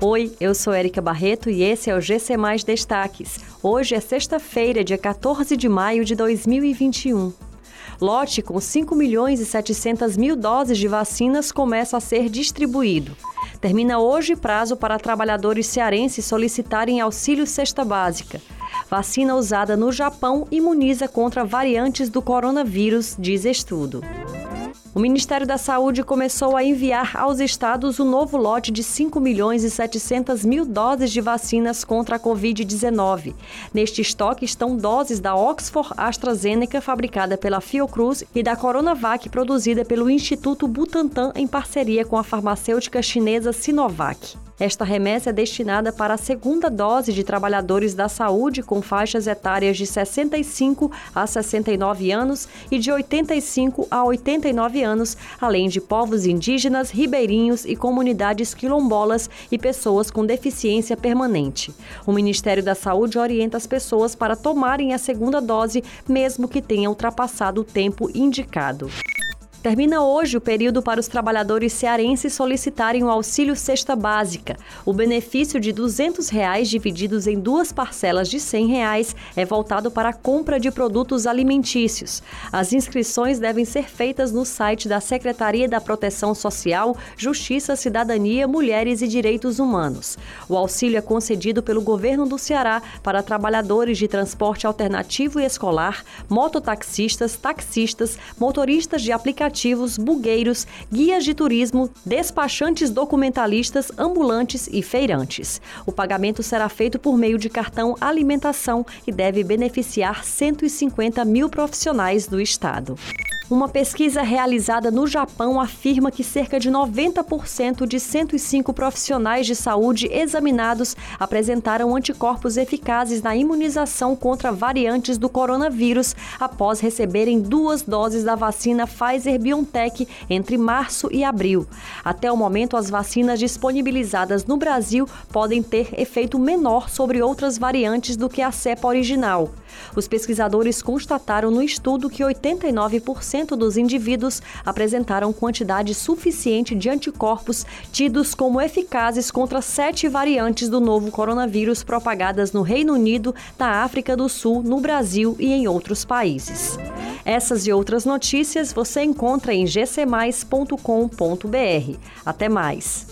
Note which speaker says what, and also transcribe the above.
Speaker 1: Oi, eu sou Érica Barreto e esse é o GC Mais Destaques. Hoje é sexta-feira, dia 14 de maio de 2021. Lote com 5 milhões e 700 mil doses de vacinas começa a ser distribuído. Termina hoje prazo para trabalhadores cearenses solicitarem auxílio cesta básica. Vacina usada no Japão imuniza contra variantes do coronavírus, diz estudo. O Ministério da Saúde começou a enviar aos estados o novo lote de 5 milhões e 700 mil doses de vacinas contra a Covid-19. Neste estoque estão doses da Oxford AstraZeneca, fabricada pela Fiocruz, e da Coronavac, produzida pelo Instituto Butantan em parceria com a farmacêutica chinesa Sinovac. Esta remessa é destinada para a segunda dose de trabalhadores da saúde com faixas etárias de 65 a 69 anos e de 85 a 89 anos, além de povos indígenas, ribeirinhos e comunidades quilombolas e pessoas com deficiência permanente. O Ministério da Saúde orienta as pessoas para tomarem a segunda dose, mesmo que tenha ultrapassado o tempo indicado. Termina hoje o período para os trabalhadores cearenses solicitarem o auxílio cesta básica. O benefício de 200 reais divididos em duas parcelas de 100 reais é voltado para a compra de produtos alimentícios. As inscrições devem ser feitas no site da Secretaria da Proteção Social, Justiça, Cidadania, Mulheres e Direitos Humanos. O auxílio é concedido pelo governo do Ceará para trabalhadores de transporte alternativo e escolar, mototaxistas, taxistas, motoristas de aplicativo aplicativos, bugueiros, guias de turismo, despachantes documentalistas, ambulantes e feirantes. O pagamento será feito por meio de cartão alimentação e deve beneficiar 150 mil profissionais do Estado. Uma pesquisa realizada no Japão afirma que cerca de 90% de 105 profissionais de saúde examinados apresentaram anticorpos eficazes na imunização contra variantes do coronavírus após receberem duas doses da vacina Pfizer-BioNTech entre março e abril. Até o momento, as vacinas disponibilizadas no Brasil podem ter efeito menor sobre outras variantes do que a cepa original. Os pesquisadores constataram no estudo que 89% dos indivíduos apresentaram quantidade suficiente de anticorpos tidos como eficazes contra sete variantes do novo coronavírus propagadas no Reino Unido, na África do Sul, no Brasil e em outros países. Essas e outras notícias você encontra em gcmais.com.br. Até mais!